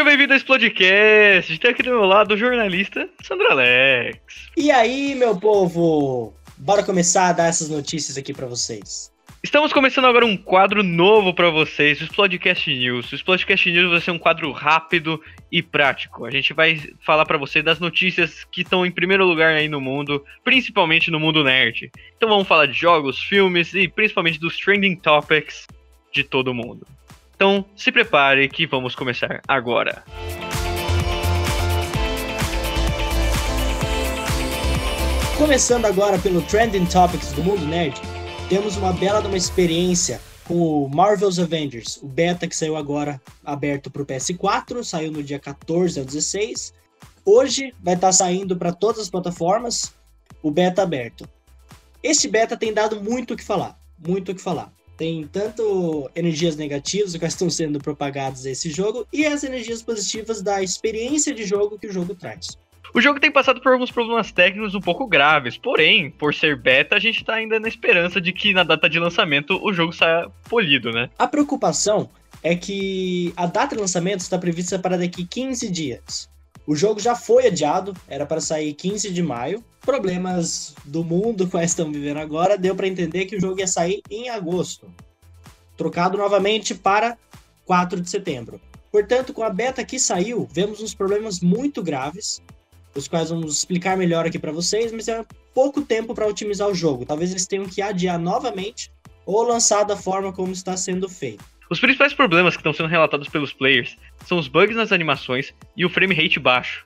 Seja bem-vindo a esse podcast. Tem aqui do meu lado o jornalista Sandra Alex. E aí, meu povo? Bora começar a dar essas notícias aqui para vocês. Estamos começando agora um quadro novo para vocês, o Explodecast News. O Explodecast News vai ser um quadro rápido e prático. A gente vai falar para você das notícias que estão em primeiro lugar aí no mundo, principalmente no mundo nerd. Então vamos falar de jogos, filmes e principalmente dos trending topics de todo mundo. Então se prepare que vamos começar agora. Começando agora pelo Trending Topics do Mundo Nerd, temos uma bela uma experiência com o Marvel's Avengers, o beta que saiu agora aberto para o PS4, saiu no dia 14 ao 16. Hoje vai estar tá saindo para todas as plataformas o beta aberto. Este beta tem dado muito o que falar, muito o que falar. Tem tanto energias negativas que estão sendo propagadas a esse jogo e as energias positivas da experiência de jogo que o jogo traz. O jogo tem passado por alguns problemas técnicos um pouco graves, porém, por ser beta, a gente tá ainda na esperança de que na data de lançamento o jogo saia polido, né? A preocupação é que a data de lançamento está prevista para daqui 15 dias. O jogo já foi adiado, era para sair 15 de maio. Problemas do mundo que estão vivendo agora deu para entender que o jogo ia sair em agosto, trocado novamente para 4 de setembro. Portanto, com a beta que saiu, vemos uns problemas muito graves os quais vamos explicar melhor aqui para vocês, mas é pouco tempo para otimizar o jogo. Talvez eles tenham que adiar novamente ou lançar da forma como está sendo feito. Os principais problemas que estão sendo relatados pelos players são os bugs nas animações e o frame rate baixo,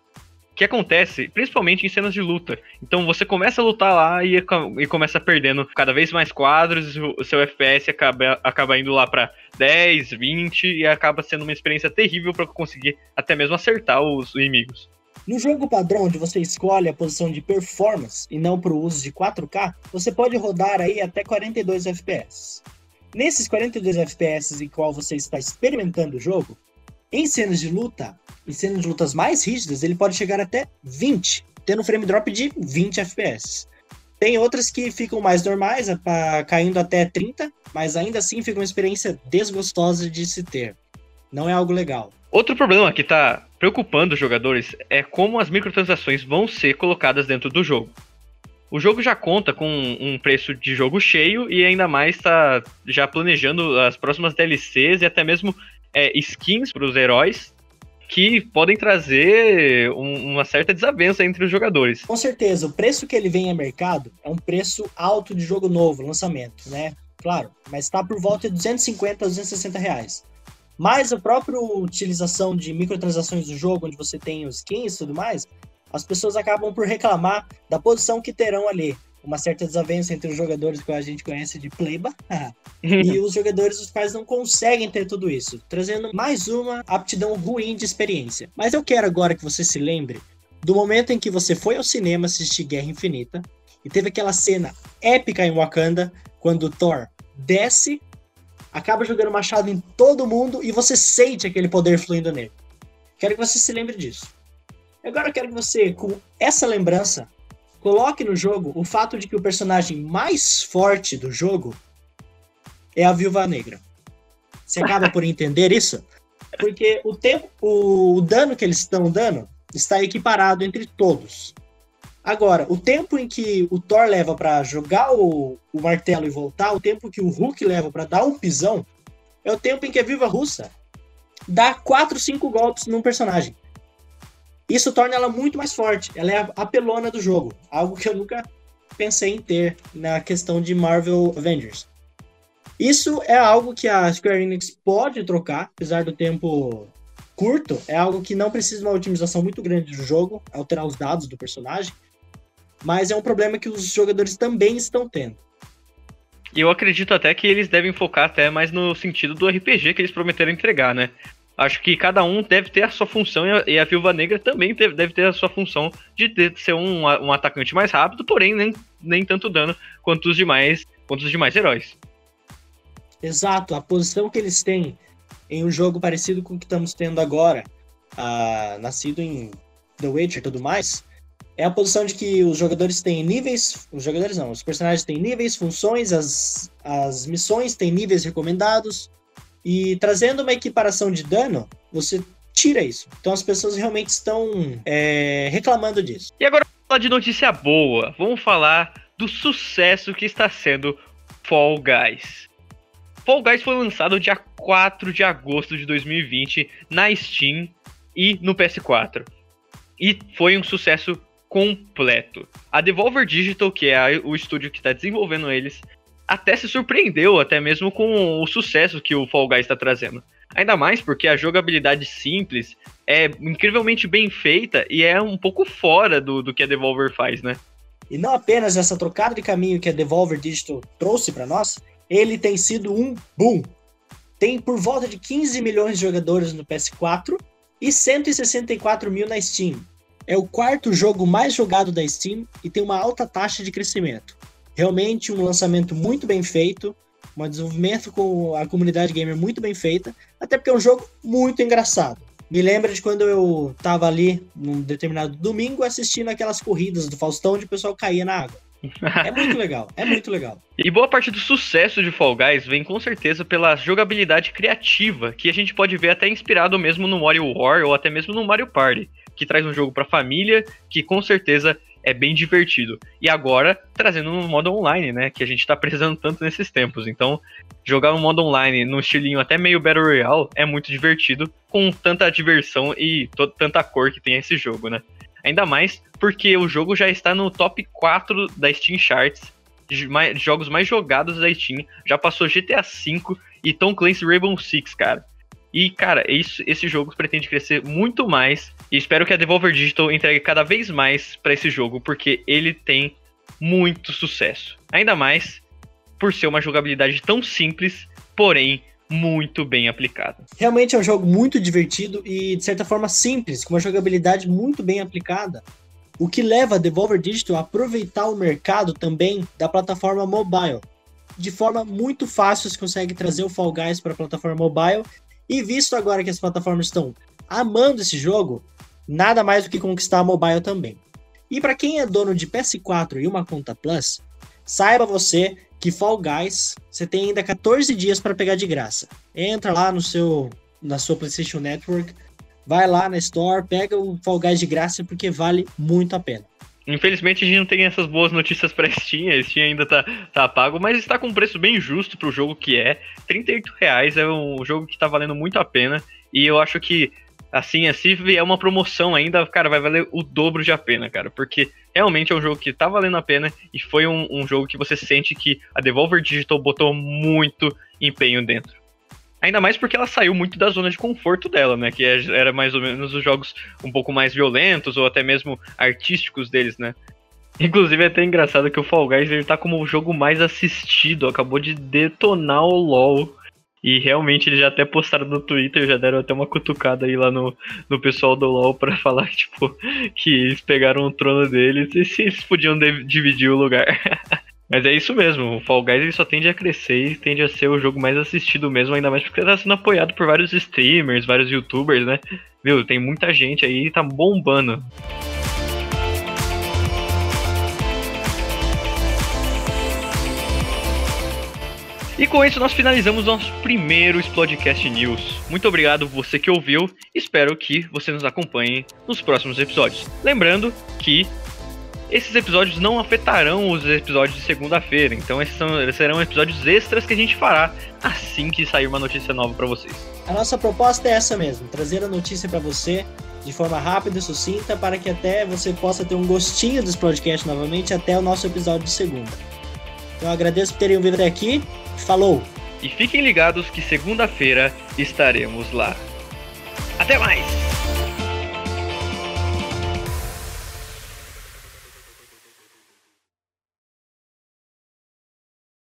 que acontece principalmente em cenas de luta. Então você começa a lutar lá e, e começa perdendo cada vez mais quadros, o seu FPS acaba, acaba indo lá para 10, 20 e acaba sendo uma experiência terrível para conseguir até mesmo acertar os inimigos. No jogo padrão, onde você escolhe a posição de performance e não para o uso de 4K, você pode rodar aí até 42 FPS. Nesses 42 FPS em qual você está experimentando o jogo, em cenas de luta, em cenas de lutas mais rígidas, ele pode chegar até 20, tendo um frame drop de 20 FPS. Tem outras que ficam mais normais, caindo até 30, mas ainda assim fica uma experiência desgostosa de se ter. Não é algo legal. Outro problema que está preocupando os jogadores é como as microtransações vão ser colocadas dentro do jogo. O jogo já conta com um preço de jogo cheio e ainda mais está já planejando as próximas DLCs e até mesmo é, skins para os heróis que podem trazer um, uma certa desavença entre os jogadores. Com certeza, o preço que ele vem a mercado é um preço alto de jogo novo, lançamento, né? Claro, mas está por volta de 250 a 260 reais. Mas a própria utilização de microtransações do jogo, onde você tem os skins e tudo mais, as pessoas acabam por reclamar da posição que terão ali. Uma certa desavença entre os jogadores que a gente conhece de playba e os jogadores os quais não conseguem ter tudo isso, trazendo mais uma aptidão ruim de experiência. Mas eu quero agora que você se lembre do momento em que você foi ao cinema assistir Guerra Infinita e teve aquela cena épica em Wakanda quando Thor desce acaba jogando machado em todo mundo e você sente aquele poder fluindo nele. Quero que você se lembre disso. Agora eu quero que você, com essa lembrança, coloque no jogo o fato de que o personagem mais forte do jogo é a Viúva Negra. Você acaba por entender isso? Porque o tempo, o, o dano que eles estão dando está equiparado entre todos. Agora, o tempo em que o Thor leva para jogar o, o, martelo e voltar, o tempo que o Hulk leva para dar um pisão, é o tempo em que a Viva Russa dá 4, 5 golpes num personagem. Isso torna ela muito mais forte. Ela é a apelona do jogo. Algo que eu nunca pensei em ter na questão de Marvel Avengers. Isso é algo que a Square Enix pode trocar, apesar do tempo curto. É algo que não precisa de uma otimização muito grande do jogo, alterar os dados do personagem mas é um problema que os jogadores também estão tendo. E eu acredito até que eles devem focar até mais no sentido do RPG que eles prometeram entregar, né? Acho que cada um deve ter a sua função e a, Viúva Negra também deve ter a sua função de ser um, um atacante mais rápido, porém nem, nem tanto dano quanto os demais, quanto os demais heróis. Exato, a posição que eles têm em um jogo parecido com o que estamos tendo agora, uh, nascido em The Witcher e tudo mais, é a posição de que os jogadores têm níveis. Os jogadores não, os personagens têm níveis, funções, as, as missões têm níveis recomendados. E trazendo uma equiparação de dano, você tira isso. Então as pessoas realmente estão é, reclamando disso. E agora vamos falar de notícia boa. Vamos falar do sucesso que está sendo Fall Guys. Fall Guys foi lançado dia 4 de agosto de 2020 na Steam e no PS4. E foi um sucesso completo. A Devolver Digital, que é o estúdio que está desenvolvendo eles, até se surpreendeu, até mesmo com o sucesso que o Fall Guys está trazendo. Ainda mais porque a jogabilidade simples é incrivelmente bem feita e é um pouco fora do, do que a Devolver faz, né? E não apenas essa trocada de caminho que a Devolver Digital trouxe para nós, ele tem sido um boom. Tem por volta de 15 milhões de jogadores no PS4 e 164 mil na Steam. É o quarto jogo mais jogado da Steam e tem uma alta taxa de crescimento. Realmente um lançamento muito bem feito, um desenvolvimento com a comunidade gamer muito bem feita, até porque é um jogo muito engraçado. Me lembra de quando eu tava ali num determinado domingo assistindo aquelas corridas do Faustão onde o pessoal caía na água. É muito legal, é muito legal. E boa parte do sucesso de Fall Guys vem com certeza pela jogabilidade criativa, que a gente pode ver até inspirado mesmo no Mario War ou até mesmo no Mario Party, que traz um jogo para família, que com certeza é bem divertido. E agora, trazendo um modo online, né? Que a gente tá precisando tanto nesses tempos. Então, jogar um modo online no estilinho até meio Battle Royale é muito divertido, com tanta diversão e tanta cor que tem esse jogo, né? Ainda mais porque o jogo já está no top 4 da Steam Charts, de jogos mais jogados da Steam. Já passou GTA V e Tom Clancy Rainbow Six, cara. E, cara, isso, esse jogo pretende crescer muito mais. E espero que a Devolver Digital entregue cada vez mais para esse jogo, porque ele tem muito sucesso. Ainda mais por ser uma jogabilidade tão simples, porém muito bem aplicada. Realmente é um jogo muito divertido e, de certa forma, simples, com uma jogabilidade muito bem aplicada. O que leva a Devolver Digital a aproveitar o mercado também da plataforma mobile. De forma muito fácil, você consegue trazer o Fall Guys para a plataforma mobile e visto agora que as plataformas estão amando esse jogo, nada mais do que conquistar a mobile também. E para quem é dono de PS4 e uma conta Plus, saiba você que Fall Guys você tem ainda 14 dias para pegar de graça. Entra lá no seu na sua PlayStation Network, vai lá na Store, pega o Fall Guys de graça porque vale muito a pena. Infelizmente a gente não tem essas boas notícias pra Steam, a Steam ainda tá, tá pago, mas está com um preço bem justo pro jogo que é. 38 reais é um jogo que tá valendo muito a pena. E eu acho que, assim, se vier uma promoção ainda, cara, vai valer o dobro de a pena, cara. Porque realmente é um jogo que tá valendo a pena e foi um, um jogo que você sente que a Devolver Digital botou muito empenho dentro. Ainda mais porque ela saiu muito da zona de conforto dela, né? Que é, era mais ou menos os jogos um pouco mais violentos ou até mesmo artísticos deles, né? Inclusive é até engraçado que o Fall Guys ele tá como o jogo mais assistido, acabou de detonar o LoL. E realmente eles já até postaram no Twitter, já deram até uma cutucada aí lá no, no pessoal do LoL pra falar tipo, que eles pegaram o trono deles e se eles podiam dividir o lugar. Mas é isso mesmo, o Fall Guys ele só tende a crescer e tende a ser o jogo mais assistido mesmo, ainda mais porque tá sendo apoiado por vários streamers, vários youtubers, né? Viu, tem muita gente aí e tá bombando. E com isso nós finalizamos nosso primeiro Explodecast News. Muito obrigado você que ouviu, espero que você nos acompanhe nos próximos episódios. Lembrando que esses episódios não afetarão os episódios de segunda-feira, então esses, são, serão episódios extras que a gente fará assim que sair uma notícia nova para vocês. A nossa proposta é essa mesmo, trazer a notícia para você de forma rápida e sucinta para que até você possa ter um gostinho desse podcast novamente até o nosso episódio de segunda. Então eu agradeço por terem ouvido até aqui. Falou! E fiquem ligados que segunda-feira estaremos lá. Até mais!